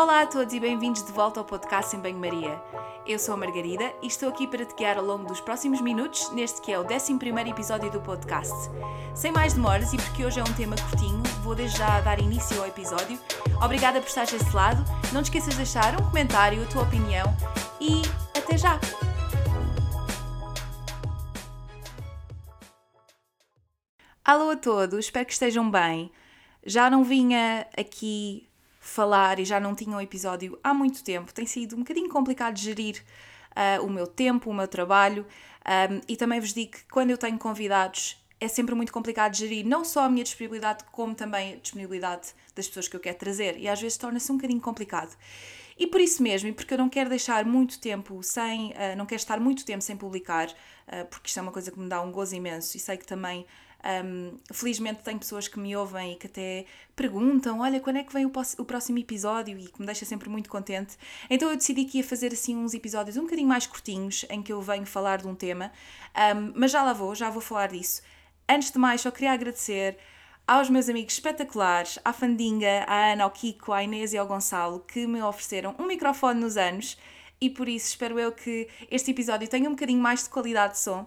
Olá a todos e bem-vindos de volta ao podcast em Banho-Maria. Eu sou a Margarida e estou aqui para te guiar ao longo dos próximos minutos neste que é o 11 episódio do podcast. Sem mais demoras e porque hoje é um tema curtinho, vou desde já dar início ao episódio. Obrigada por estares desse lado. Não te esqueças de deixar um comentário, a tua opinião e até já! Alô a todos, espero que estejam bem. Já não vinha aqui falar e já não tinha um episódio há muito tempo. Tem sido um bocadinho complicado gerir uh, o meu tempo, o meu trabalho um, e também vos digo que quando eu tenho convidados é sempre muito complicado gerir não só a minha disponibilidade, como também a disponibilidade das pessoas que eu quero trazer e às vezes torna-se um bocadinho complicado. E por isso mesmo, e porque eu não quero deixar muito tempo sem, uh, não quero estar muito tempo sem publicar, uh, porque isto é uma coisa que me dá um gozo imenso e sei que também um, felizmente tenho pessoas que me ouvem e que até perguntam: olha, quando é que vem o, o próximo episódio? E que me deixa sempre muito contente. Então eu decidi que ia fazer assim uns episódios um bocadinho mais curtinhos em que eu venho falar de um tema, um, mas já lá vou, já vou falar disso. Antes de mais, só queria agradecer aos meus amigos espetaculares, à Fandinga, à Ana, ao Kiko, à Inês e ao Gonçalo, que me ofereceram um microfone nos anos e por isso espero eu que este episódio tenha um bocadinho mais de qualidade de som.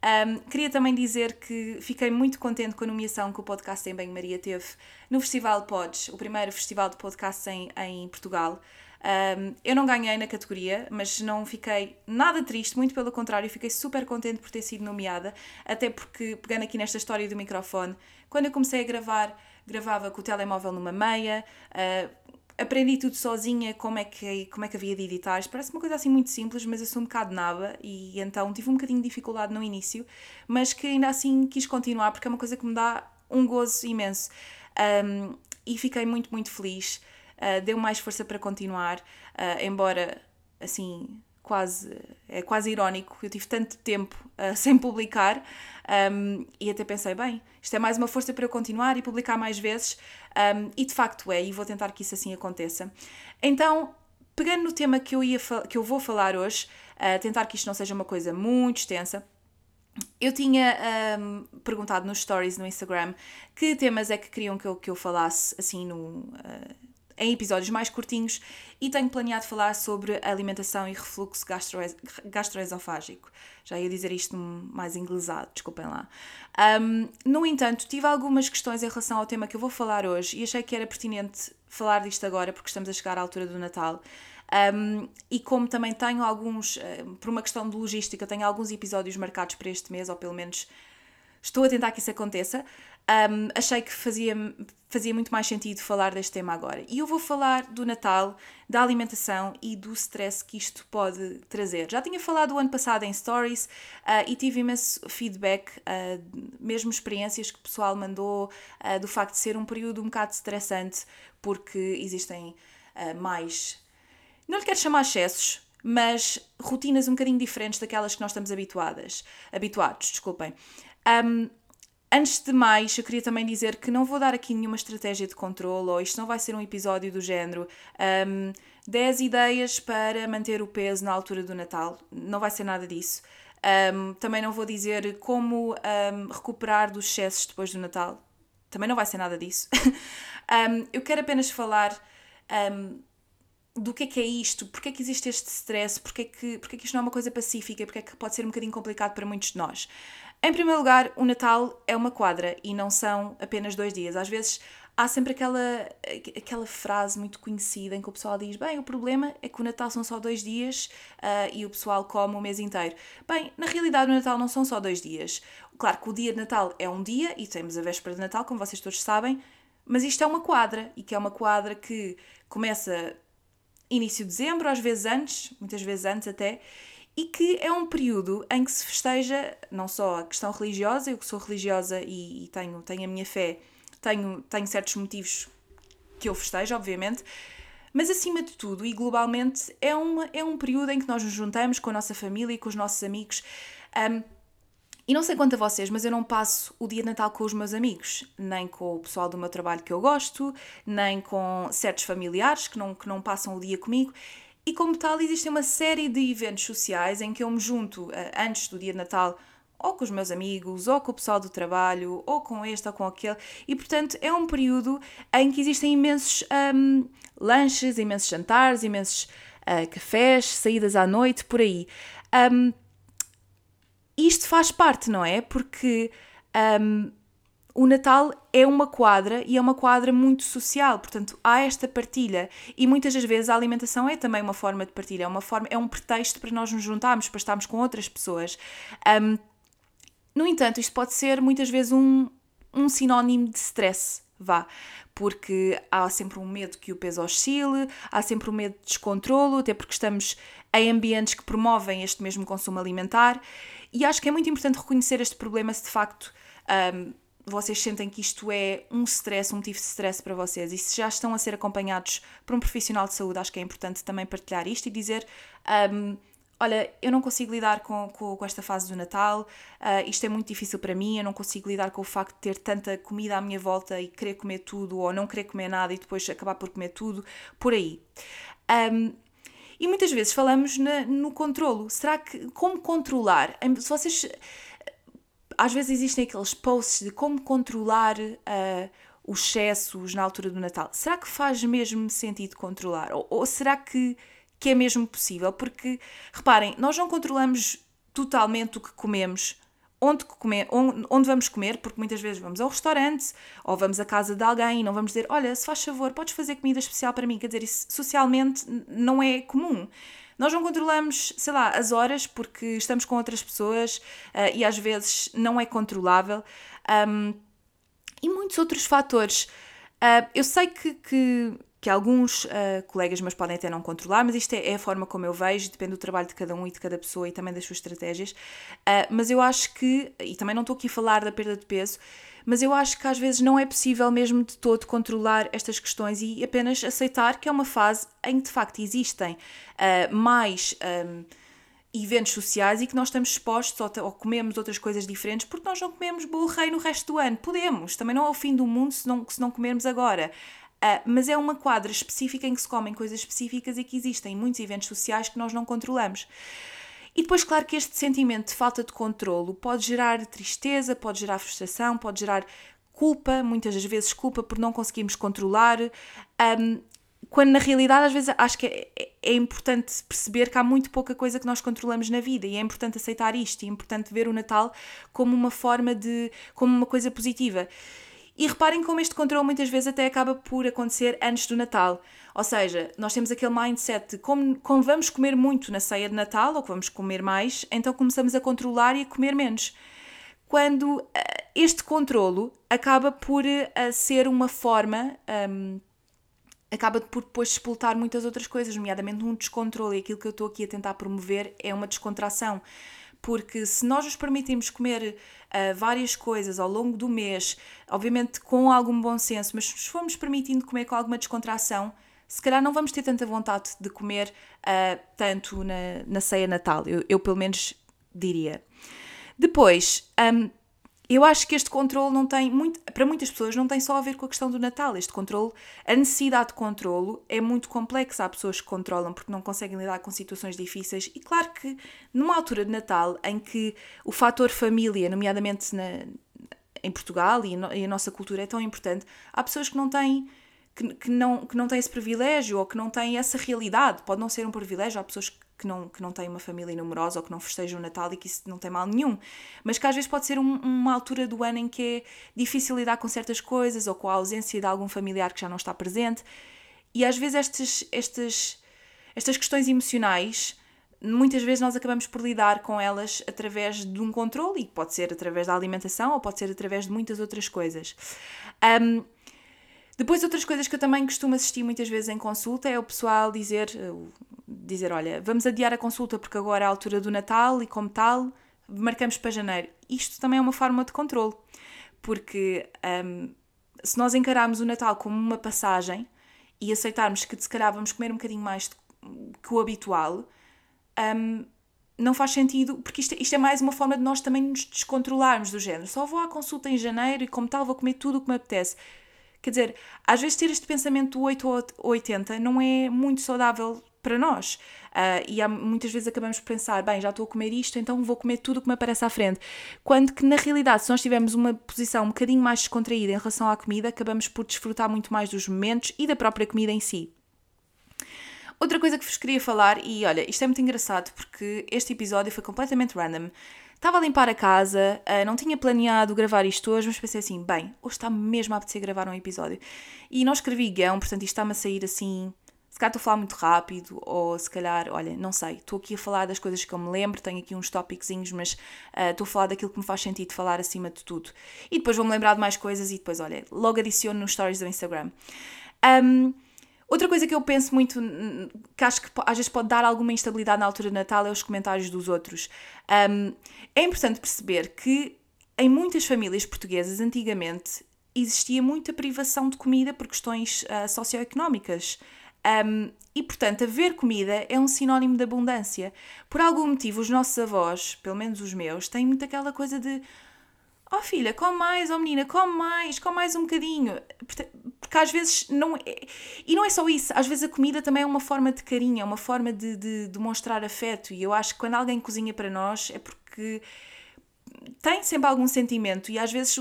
Um, queria também dizer que fiquei muito contente com a nomeação que o podcast em Banho-Maria teve no Festival Pods, o primeiro festival de podcast em, em Portugal. Um, eu não ganhei na categoria, mas não fiquei nada triste, muito pelo contrário, fiquei super contente por ter sido nomeada, até porque, pegando aqui nesta história do microfone, quando eu comecei a gravar, gravava com o telemóvel numa meia, uh, aprendi tudo sozinha, como é, que, como é que havia de editar. Parece uma coisa assim muito simples, mas eu sou um bocado naba e então tive um bocadinho de dificuldade no início, mas que ainda assim quis continuar porque é uma coisa que me dá um gozo imenso. Um, e fiquei muito, muito feliz. Uh, deu mais força para continuar, uh, embora assim quase é quase irónico. Eu tive tanto tempo uh, sem publicar um, e até pensei, bem, isto é mais uma força para eu continuar e publicar mais vezes. Um, e de facto é, e vou tentar que isso assim aconteça. Então, pegando no tema que eu, ia que eu vou falar hoje, uh, tentar que isto não seja uma coisa muito extensa. Eu tinha um, perguntado nos stories no Instagram que temas é que queriam que eu, que eu falasse assim no, uh, em episódios mais curtinhos e tenho planeado falar sobre alimentação e refluxo gastroesofágico. Já ia dizer isto mais inglesado, desculpem lá. Um, no entanto, tive algumas questões em relação ao tema que eu vou falar hoje e achei que era pertinente falar disto agora porque estamos a chegar à altura do Natal. Um, e como também tenho alguns, por uma questão de logística, tenho alguns episódios marcados para este mês, ou pelo menos estou a tentar que isso aconteça, um, achei que fazia, fazia muito mais sentido falar deste tema agora. E eu vou falar do Natal, da alimentação e do stress que isto pode trazer. Já tinha falado o ano passado em Stories uh, e tive imenso feedback, uh, mesmo experiências que o pessoal mandou, uh, do facto de ser um período um bocado estressante, porque existem mais. Não lhe quero chamar excessos, mas rotinas um bocadinho diferentes daquelas que nós estamos habituadas, habituados, desculpem. Um, Antes de mais, eu queria também dizer que não vou dar aqui nenhuma estratégia de controle, ou isto não vai ser um episódio do género um, 10 ideias para manter o peso na altura do Natal. Não vai ser nada disso. Um, também não vou dizer como um, recuperar dos excessos depois do Natal. Também não vai ser nada disso. um, eu quero apenas falar um, do que é que é isto, porque é que existe este stress, porque é que, porque é que isto não é uma coisa pacífica, porque é que pode ser um bocadinho complicado para muitos de nós. Em primeiro lugar, o Natal é uma quadra e não são apenas dois dias. Às vezes há sempre aquela, aquela frase muito conhecida em que o pessoal diz: Bem, o problema é que o Natal são só dois dias uh, e o pessoal come o mês inteiro. Bem, na realidade, o Natal não são só dois dias. Claro que o dia de Natal é um dia e temos a véspera de Natal, como vocês todos sabem, mas isto é uma quadra e que é uma quadra que começa início de dezembro, às vezes antes, muitas vezes antes até, e que é um período em que se festeja não só a questão religiosa, eu que sou religiosa e, e tenho, tenho a minha fé, tenho, tenho certos motivos que eu festejo, obviamente, mas acima de tudo e globalmente é, uma, é um período em que nós nos juntamos com a nossa família e com os nossos amigos. Um, e não sei quanto a vocês, mas eu não passo o dia de Natal com os meus amigos, nem com o pessoal do meu trabalho que eu gosto, nem com certos familiares que não, que não passam o dia comigo. E como tal, existe uma série de eventos sociais em que eu me junto uh, antes do dia de Natal ou com os meus amigos, ou com o pessoal do trabalho, ou com este ou com aquele. E portanto é um período em que existem imensos um, lanches, imensos jantares, imensos uh, cafés, saídas à noite, por aí. Um, isto faz parte, não é? Porque um, o Natal é uma quadra e é uma quadra muito social, portanto há esta partilha e muitas das vezes a alimentação é também uma forma de partilha, é uma forma, é um pretexto para nós nos juntarmos, para estarmos com outras pessoas. Um, no entanto, isto pode ser muitas vezes um, um sinónimo de stress, vá, porque há sempre um medo que o peso oscile, há sempre um medo de descontrolo, até porque estamos em ambientes que promovem este mesmo consumo alimentar, e acho que é muito importante reconhecer este problema se de facto um, vocês sentem que isto é um stress, um motivo de stress para vocês, e se já estão a ser acompanhados por um profissional de saúde, acho que é importante também partilhar isto e dizer. Um, olha, eu não consigo lidar com, com, com esta fase do Natal, uh, isto é muito difícil para mim, eu não consigo lidar com o facto de ter tanta comida à minha volta e querer comer tudo, ou não querer comer nada e depois acabar por comer tudo, por aí. Um, e muitas vezes falamos na, no controlo. Será que como controlar? Se vocês às vezes existem aqueles posts de como controlar uh, os excessos na altura do Natal. Será que faz mesmo sentido controlar? Ou, ou será que que é mesmo possível, porque reparem, nós não controlamos totalmente o que comemos, onde, comer, onde, vamos comer, porque muitas vezes vamos ao restaurante ou vamos à casa de alguém e não vamos dizer: Olha, se faz favor, podes fazer comida especial para mim. Quer dizer, isso socialmente não é comum. Nós não controlamos, sei lá, as horas porque estamos com outras pessoas uh, e às vezes não é controlável. Um, e muitos outros fatores. Uh, eu sei que, que que alguns uh, colegas meus podem até não controlar, mas isto é, é, a forma como eu vejo, depende do trabalho de cada um e de cada pessoa e também das suas estratégias. Uh, mas eu acho que, e também não estou aqui a falar da perda de peso, mas eu acho que às vezes não é possível mesmo de todo controlar estas questões e apenas aceitar que é uma fase em que de facto existem uh, mais. Um, eventos sociais e que nós estamos expostos ou, ou, comemos outras coisas diferentes porque nós não comemos bolo rei no resto do ano. Podemos, também não é o fim do mundo se não, se não comermos agora. Uh, mas é uma quadra específica em que se comem coisas específicas e que existem muitos eventos sociais que nós não controlamos. E depois, claro que este sentimento de falta de controlo pode gerar tristeza, pode gerar frustração, pode gerar culpa, muitas das vezes culpa por não conseguirmos controlar. Um, quando na realidade, às vezes, acho que é, é, é, importante perceber que há muito pouca coisa que nós controlamos na vida e é importante aceitar isto, e é importante ver o Natal como uma forma de. como uma coisa positiva. E reparem como este controle muitas vezes até acaba por acontecer antes do Natal. Ou seja, nós temos aquele mindset de como, como vamos comer muito na ceia de Natal ou que vamos comer mais, então começamos a controlar e a comer menos. Quando uh, este controlo acaba por uh, ser uma forma. Um, acaba por depois explotar muitas outras coisas, nomeadamente um descontrole. E aquilo que eu estou aqui a tentar promover é uma descontração. Porque se nós nos permitirmos comer uh, várias coisas ao longo do mês, obviamente com algum bom senso, mas se nos formos permitindo comer com alguma descontração, se calhar não vamos ter tanta vontade de comer uh, tanto na, na ceia natal. Eu, eu, pelo menos diria. Depois, um, eu acho que este controle não tem muito, para muitas pessoas não tem só a ver com a questão do Natal. Este controle, a necessidade de controlo é muito complexa. Há pessoas que controlam porque não conseguem lidar com situações difíceis e claro que numa altura de Natal em que o fator família, nomeadamente na, em Portugal e, no, e a nossa cultura é tão importante, há pessoas que não têm que, que, não, que não têm esse privilégio ou que não têm essa realidade. Pode não ser um privilégio, há pessoas que que não, que não têm uma família numerosa ou que não festejam o Natal e que isso não tem mal nenhum, mas que às vezes pode ser um, uma altura do ano em que é difícil lidar com certas coisas ou com a ausência de algum familiar que já não está presente. E às vezes estas, estas, estas questões emocionais, muitas vezes nós acabamos por lidar com elas através de um controle, e pode ser através da alimentação ou pode ser através de muitas outras coisas. Um, depois, outras coisas que eu também costumo assistir muitas vezes em consulta é o pessoal dizer, dizer, olha, vamos adiar a consulta porque agora é a altura do Natal e como tal, marcamos para janeiro. Isto também é uma forma de controle, porque um, se nós encararmos o Natal como uma passagem e aceitarmos que se calhar vamos comer um bocadinho mais que o habitual, um, não faz sentido, porque isto, isto é mais uma forma de nós também nos descontrolarmos do género. Só vou à consulta em janeiro e como tal vou comer tudo o que me apetece. Quer dizer, às vezes ter este pensamento 8 ou 80 não é muito saudável para nós. Uh, e há, muitas vezes acabamos por pensar, bem, já estou a comer isto, então vou comer tudo o que me aparece à frente. Quando que, na realidade, se nós tivermos uma posição um bocadinho mais descontraída em relação à comida, acabamos por desfrutar muito mais dos momentos e da própria comida em si. Outra coisa que vos queria falar, e olha, isto é muito engraçado porque este episódio foi completamente random. Estava a limpar a casa, uh, não tinha planeado gravar isto hoje, mas pensei assim: bem, hoje está mesmo a apetecer gravar um episódio. E não escrevi guião, portanto isto está-me a sair assim. Se calhar estou a falar muito rápido, ou se calhar, olha, não sei, estou aqui a falar das coisas que eu me lembro, tenho aqui uns tópicos, mas uh, estou a falar daquilo que me faz sentido falar acima de tudo. E depois vou-me lembrar de mais coisas e depois, olha, logo adiciono nos stories do Instagram. Um, Outra coisa que eu penso muito, que acho que às vezes pode dar alguma instabilidade na altura de Natal, é os comentários dos outros. Um, é importante perceber que em muitas famílias portuguesas, antigamente, existia muita privação de comida por questões uh, socioeconómicas. Um, e, portanto, haver comida é um sinónimo de abundância. Por algum motivo, os nossos avós, pelo menos os meus, têm muito aquela coisa de oh filha, come mais, oh menina, come mais, come mais um bocadinho. Porque às vezes não é. E não é só isso, às vezes a comida também é uma forma de carinho, é uma forma de, de demonstrar afeto. E eu acho que quando alguém cozinha para nós é porque tem sempre algum sentimento e às vezes.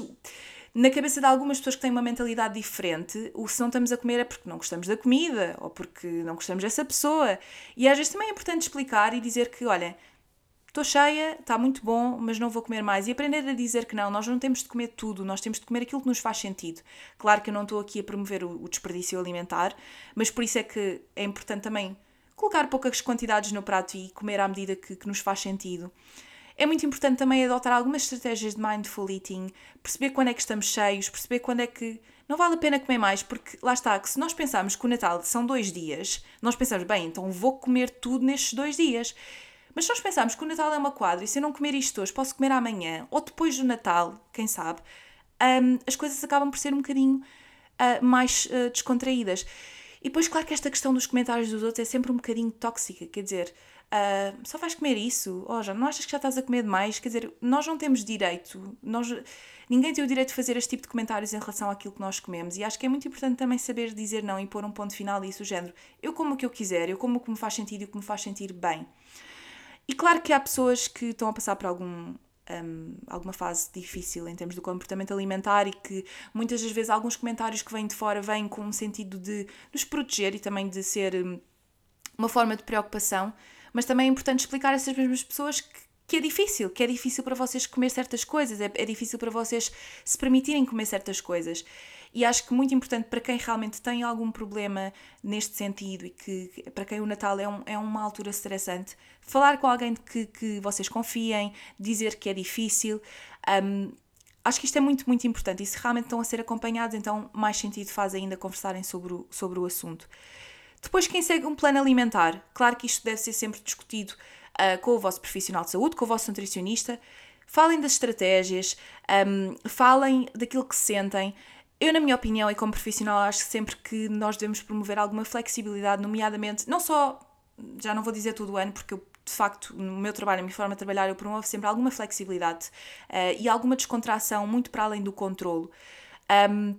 Na cabeça de algumas pessoas que têm uma mentalidade diferente, o se não estamos a comer é porque não gostamos da comida ou porque não gostamos dessa pessoa. E às vezes também é importante explicar e dizer que, olha, estou cheia, está muito bom, mas não vou comer mais. E aprender a dizer que não, nós não temos de comer tudo, nós temos de comer aquilo que nos faz sentido. Claro que eu não estou aqui a promover o, o desperdício alimentar, mas por isso é que é importante também colocar poucas quantidades no prato e comer à medida que, que nos faz sentido. É muito importante também adotar algumas estratégias de mindful eating, perceber quando é que estamos cheios, perceber quando é que não vale a pena comer mais, porque lá está, que se nós pensarmos que o Natal são dois dias, nós pensamos, bem, então vou comer tudo nestes dois dias. Mas se nós pensarmos que o Natal é uma quadra e se eu não comer isto hoje, posso comer amanhã ou depois do Natal, quem sabe, um, as coisas acabam por ser um bocadinho uh, mais uh, descontraídas. E depois, claro que esta questão dos comentários dos outros é sempre um bocadinho tóxica, quer dizer, uh, só vais comer isso? Oh, já, não achas que já estás a comer demais? Quer dizer, nós não temos direito, nós, ninguém tem o direito de fazer este tipo de comentários em relação àquilo que nós comemos e acho que é muito importante também saber dizer não e pôr um ponto final a isso, o género, eu como o que eu quiser, eu como o que me faz sentido e o que me faz sentir bem. E claro que há pessoas que estão a passar por algum, um, alguma fase difícil em termos do comportamento alimentar e que muitas das vezes alguns comentários que vêm de fora vêm com um sentido de nos proteger e também de ser hum, uma forma de preocupação, mas também é importante explicar a essas mesmas pessoas que, que é difícil, que é difícil para vocês comer certas coisas, é, é difícil para vocês se permitirem comer certas coisas. E acho que muito importante para quem realmente tem algum problema neste sentido e que para quem o Natal é, um, é uma altura estressante, falar com alguém que, que vocês confiem, dizer que é difícil. Um, acho que isto é muito, muito importante. E se realmente estão a ser acompanhados, então mais sentido faz ainda conversarem sobre o, sobre o assunto. Depois, quem segue um plano alimentar, claro que isto deve ser sempre discutido uh, com o vosso profissional de saúde, com o vosso nutricionista. Falem das estratégias, um, falem daquilo que sentem. Eu, na minha opinião, e como profissional, acho sempre que nós devemos promover alguma flexibilidade, nomeadamente, não só, já não vou dizer todo o ano, porque eu, de facto, no meu trabalho, na minha forma de trabalhar, eu promovo sempre alguma flexibilidade uh, e alguma descontração, muito para além do controlo. Um,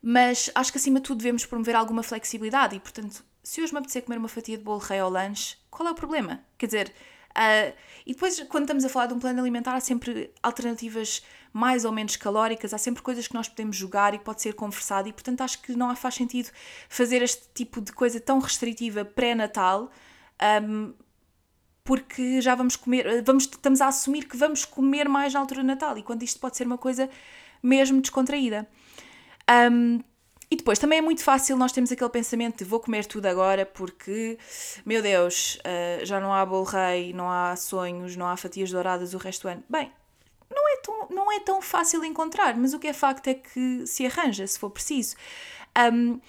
mas acho que, acima de tudo, devemos promover alguma flexibilidade e, portanto, se hoje me apetecer comer uma fatia de bolo rei ao lanche, qual é o problema? Quer dizer, Uh, e depois, quando estamos a falar de um plano alimentar, há sempre alternativas mais ou menos calóricas, há sempre coisas que nós podemos jogar e pode ser conversado, e portanto acho que não faz sentido fazer este tipo de coisa tão restritiva pré-natal. Um, porque já vamos comer, vamos, estamos a assumir que vamos comer mais na altura do Natal e quando isto pode ser uma coisa mesmo descontraída. Um, e depois também é muito fácil nós temos aquele pensamento de vou comer tudo agora porque, meu Deus, uh, já não há bolo rei, não há sonhos, não há fatias douradas o resto do ano. Bem, não é, tão, não é tão fácil encontrar, mas o que é facto é que se arranja, se for preciso. Um,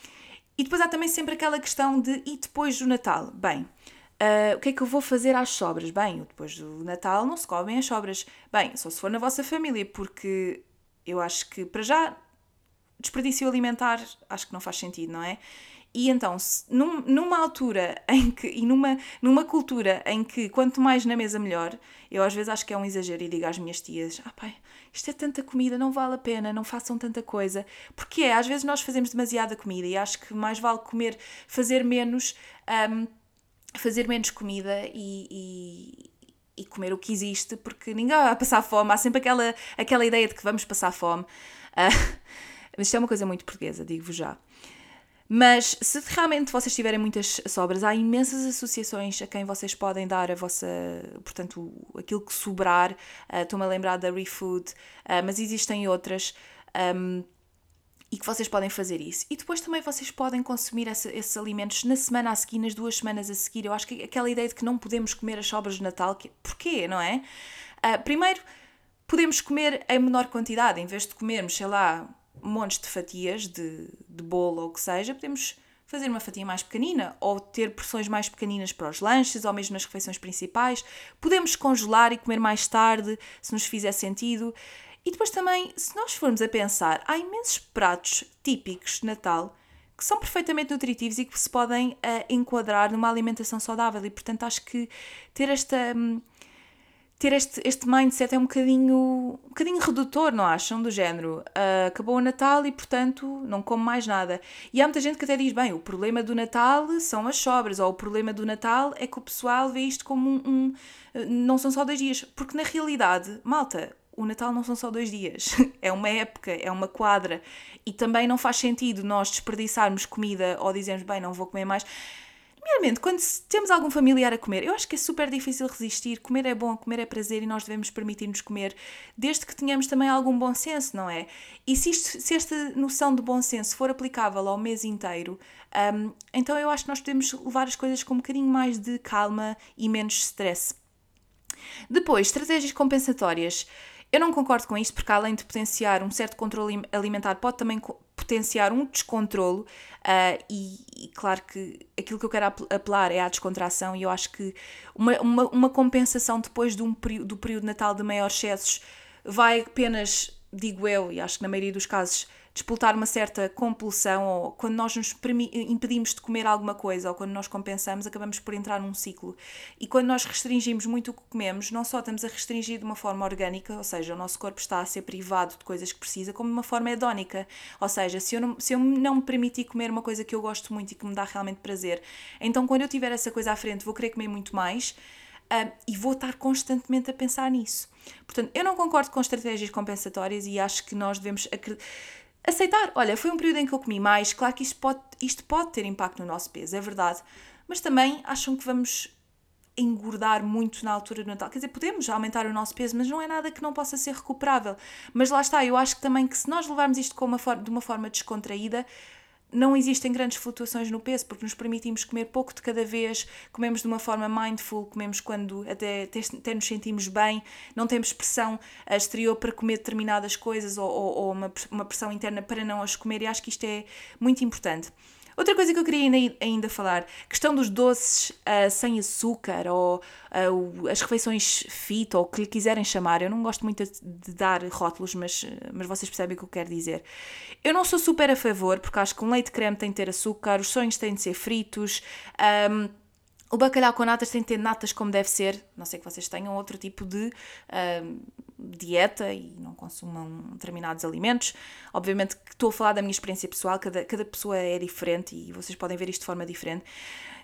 e depois há também sempre aquela questão de e depois do Natal? Bem, uh, o que é que eu vou fazer às sobras? Bem, depois do Natal não se comem as sobras. Bem, só se for na vossa família, porque eu acho que para já desperdício alimentar acho que não faz sentido, não é? e então, num, numa altura em que, e numa, numa cultura em que quanto mais na mesa melhor, eu às vezes acho que é um exagero e digo às minhas tias: ah, pai, isto é tanta comida, não vale a pena, não façam tanta coisa. Porque é, às vezes nós fazemos demasiada comida e acho que mais vale comer, fazer menos, um, fazer menos comida e, e e comer o que existe, porque ninguém vai passar fome, há sempre aquela, aquela ideia de que vamos passar fome. Uh, isto é uma coisa muito portuguesa, digo-vos já. Mas se realmente vocês tiverem muitas sobras, há imensas associações a quem vocês podem dar a vossa, portanto, aquilo que sobrar. Uh, Estou-me a lembrar da ReFood, uh, mas existem outras. Um, e que vocês podem fazer isso. E depois também vocês podem consumir esses alimentos na semana a seguir, nas duas semanas a seguir. Eu acho que aquela ideia de que não podemos comer as sobras de Natal, que, porquê, não é? Uh, primeiro, podemos comer em menor quantidade, em vez de comermos, sei lá, montes de fatias de, de bolo ou o que seja, podemos fazer uma fatia mais pequenina ou ter porções mais pequeninas para os lanches ou mesmo nas refeições principais. Podemos congelar e comer mais tarde, se nos fizer sentido. E depois também, se nós formos a pensar, há imensos pratos típicos de Natal que são perfeitamente nutritivos e que se podem uh, enquadrar numa alimentação saudável. E portanto acho que ter esta. Um, ter este, este mindset é um bocadinho, um bocadinho redutor, não acham? Do género, uh, acabou o Natal e, portanto, não como mais nada. E há muita gente que até diz, bem, o problema do Natal são as sobras, ou o problema do Natal é que o pessoal vê isto como um... um não são só dois dias. Porque, na realidade, malta, o Natal não são só dois dias, é uma época, é uma quadra. E também não faz sentido nós desperdiçarmos comida ou dizermos, bem, não vou comer mais Primeiramente, quando temos algum familiar a comer, eu acho que é super difícil resistir. Comer é bom, comer é prazer e nós devemos permitir-nos comer, desde que tenhamos também algum bom senso, não é? E se, isto, se esta noção de bom senso for aplicável ao mês inteiro, um, então eu acho que nós podemos levar as coisas com um bocadinho mais de calma e menos stress. Depois, estratégias compensatórias. Eu não concordo com isto porque, além de potenciar um certo controle alimentar, pode também potenciar um descontrolo. Uh, e, e, claro que aquilo que eu quero apelar é à descontração, e eu acho que uma, uma, uma compensação depois de um, do período Natal de maiores excessos vai apenas, digo eu, e acho que na maioria dos casos disputar uma certa compulsão ou quando nós nos impedimos de comer alguma coisa ou quando nós compensamos, acabamos por entrar num ciclo. E quando nós restringimos muito o que comemos, não só estamos a restringir de uma forma orgânica, ou seja, o nosso corpo está a ser privado de coisas que precisa, como de uma forma hedónica. Ou seja, se eu não, se eu não me permitir comer uma coisa que eu gosto muito e que me dá realmente prazer, então quando eu tiver essa coisa à frente, vou querer comer muito mais. Uh, e vou estar constantemente a pensar nisso. Portanto, eu não concordo com estratégias compensatórias e acho que nós devemos aceitar, olha, foi um período em que eu comi mais, claro que isto pode, isto pode ter impacto no nosso peso, é verdade, mas também acham que vamos engordar muito na altura do Natal. Quer dizer, podemos aumentar o nosso peso, mas não é nada que não possa ser recuperável. Mas lá está, eu acho que também que se nós levarmos isto uma de uma forma descontraída, não existem grandes flutuações no peso, porque nos permitimos comer pouco de cada vez, comemos de uma forma mindful, comemos quando até, até nos sentimos bem, não temos pressão exterior para comer determinadas coisas ou, ou, ou uma, uma pressão interna para não as comer, e acho que isto é muito importante. Outra coisa que eu queria ainda falar, questão dos doces uh, sem açúcar ou uh, as refeições fit ou o que lhe quiserem chamar. Eu não gosto muito de dar rótulos, mas, mas vocês percebem o que eu quero dizer. Eu não sou super a favor, porque acho que um leite creme tem de ter açúcar, os sonhos têm de ser fritos. Um, o bacalhau com natas tem de ter natas como deve ser, não sei que vocês tenham outro tipo de dieta e não consumam determinados alimentos. Obviamente que estou a falar da minha experiência pessoal, cada, cada pessoa é diferente e vocês podem ver isto de forma diferente.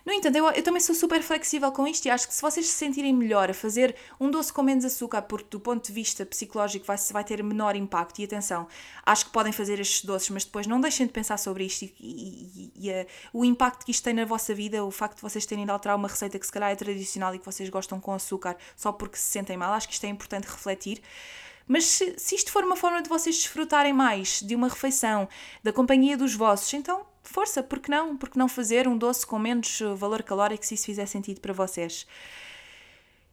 No entanto, eu, eu também sou super flexível com isto e acho que se vocês se sentirem melhor a fazer um doce com menos açúcar, porque do ponto de vista psicológico vai, vai ter menor impacto, e atenção, acho que podem fazer estes doces, mas depois não deixem de pensar sobre isto e, e, e, e o impacto que isto tem na vossa vida, o facto de vocês terem de alterar uma receita que se calhar é tradicional e que vocês gostam com açúcar só porque se sentem mal, acho que isto é importante refletir. Mas se, se isto for uma forma de vocês desfrutarem mais de uma refeição, da companhia dos vossos, então força, porque não? Porque não fazer um doce com menos uh, valor calórico se isso fizer sentido para vocês?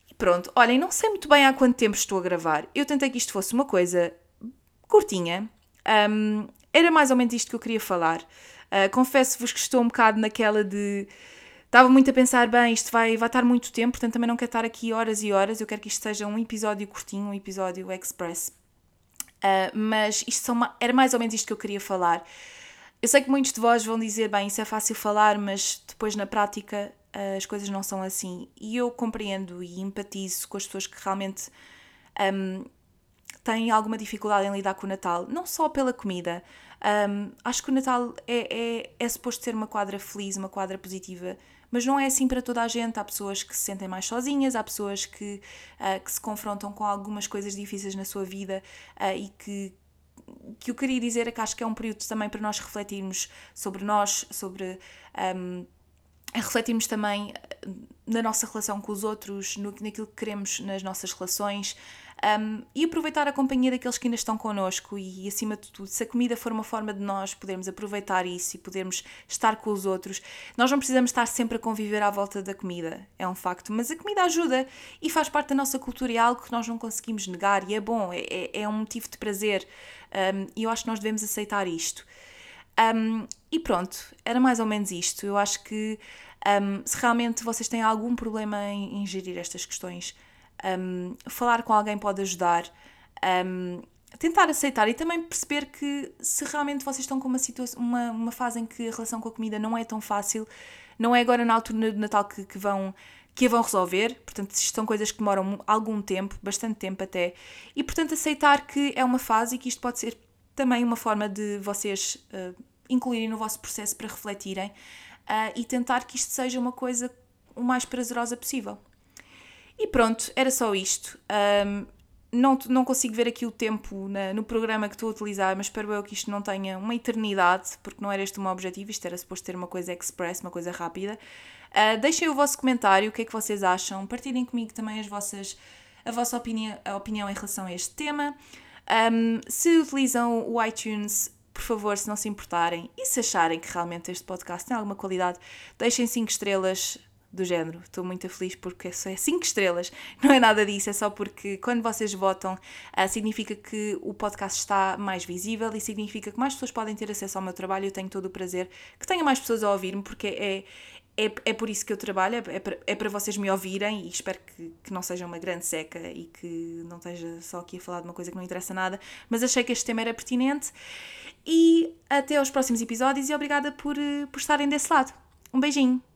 E pronto, olhem, não sei muito bem há quanto tempo estou a gravar. Eu tentei que isto fosse uma coisa curtinha. Um, era mais ou menos isto que eu queria falar. Uh, Confesso-vos que estou um bocado naquela de. Estava muito a pensar, bem, isto vai, vai estar muito tempo, portanto também não quero estar aqui horas e horas. Eu quero que isto seja um episódio curtinho, um episódio express. Uh, mas isto são, era mais ou menos isto que eu queria falar. Eu sei que muitos de vós vão dizer, bem, isso é fácil falar, mas depois na prática as coisas não são assim. E eu compreendo e empatizo com as pessoas que realmente um, têm alguma dificuldade em lidar com o Natal, não só pela comida. Um, acho que o Natal é, é, é suposto ser uma quadra feliz, uma quadra positiva, mas não é assim para toda a gente. Há pessoas que se sentem mais sozinhas, há pessoas que, uh, que se confrontam com algumas coisas difíceis na sua vida uh, e que que eu queria dizer é que acho que é um período também para nós refletirmos sobre nós, sobre um, refletirmos também na nossa relação com os outros, no, naquilo que queremos nas nossas relações um, e aproveitar a companhia daqueles que ainda estão connosco. E, acima de tudo, se a comida for uma forma de nós podermos aproveitar isso e podermos estar com os outros, nós não precisamos estar sempre a conviver à volta da comida, é um facto, mas a comida ajuda e faz parte da nossa cultura e é algo que nós não conseguimos negar e é bom, é, é, é um motivo de prazer. Um, e eu acho que nós devemos aceitar isto. Um, e pronto, era mais ou menos isto. Eu acho que um, se realmente vocês têm algum problema em, em gerir estas questões, um, falar com alguém pode ajudar. Tentar aceitar e também perceber que se realmente vocês estão com uma, situação, uma, uma fase em que a relação com a comida não é tão fácil, não é agora na altura do Natal que, que vão que a vão resolver, portanto, são coisas que demoram algum tempo, bastante tempo até, e portanto aceitar que é uma fase e que isto pode ser também uma forma de vocês uh, incluírem no vosso processo para refletirem uh, e tentar que isto seja uma coisa o mais prazerosa possível. E pronto, era só isto. Um, não, não consigo ver aqui o tempo na, no programa que estou a utilizar, mas espero eu que isto não tenha uma eternidade, porque não era este o meu objetivo, isto era suposto ter uma coisa express, uma coisa rápida. Uh, deixem o vosso comentário, o que é que vocês acham, partilhem comigo também as vossas, a vossa opinião, a opinião em relação a este tema. Um, se utilizam o iTunes, por favor, se não se importarem e se acharem que realmente este podcast tem alguma qualidade, deixem 5 estrelas do género. Estou muito feliz porque só é 5 estrelas. Não é nada disso, é só porque quando vocês votam, uh, significa que o podcast está mais visível e significa que mais pessoas podem ter acesso ao meu trabalho. Eu tenho todo o prazer que tenha mais pessoas a ouvir-me, porque é, é, é por isso que eu trabalho, é, é para, é para vocês me ouvirem e espero que, que não seja uma grande seca e que não esteja só aqui a falar de uma coisa que não interessa nada, mas achei que este tema era pertinente. E até aos próximos episódios e obrigada por, eh, por estarem desse lado. Um beijinho!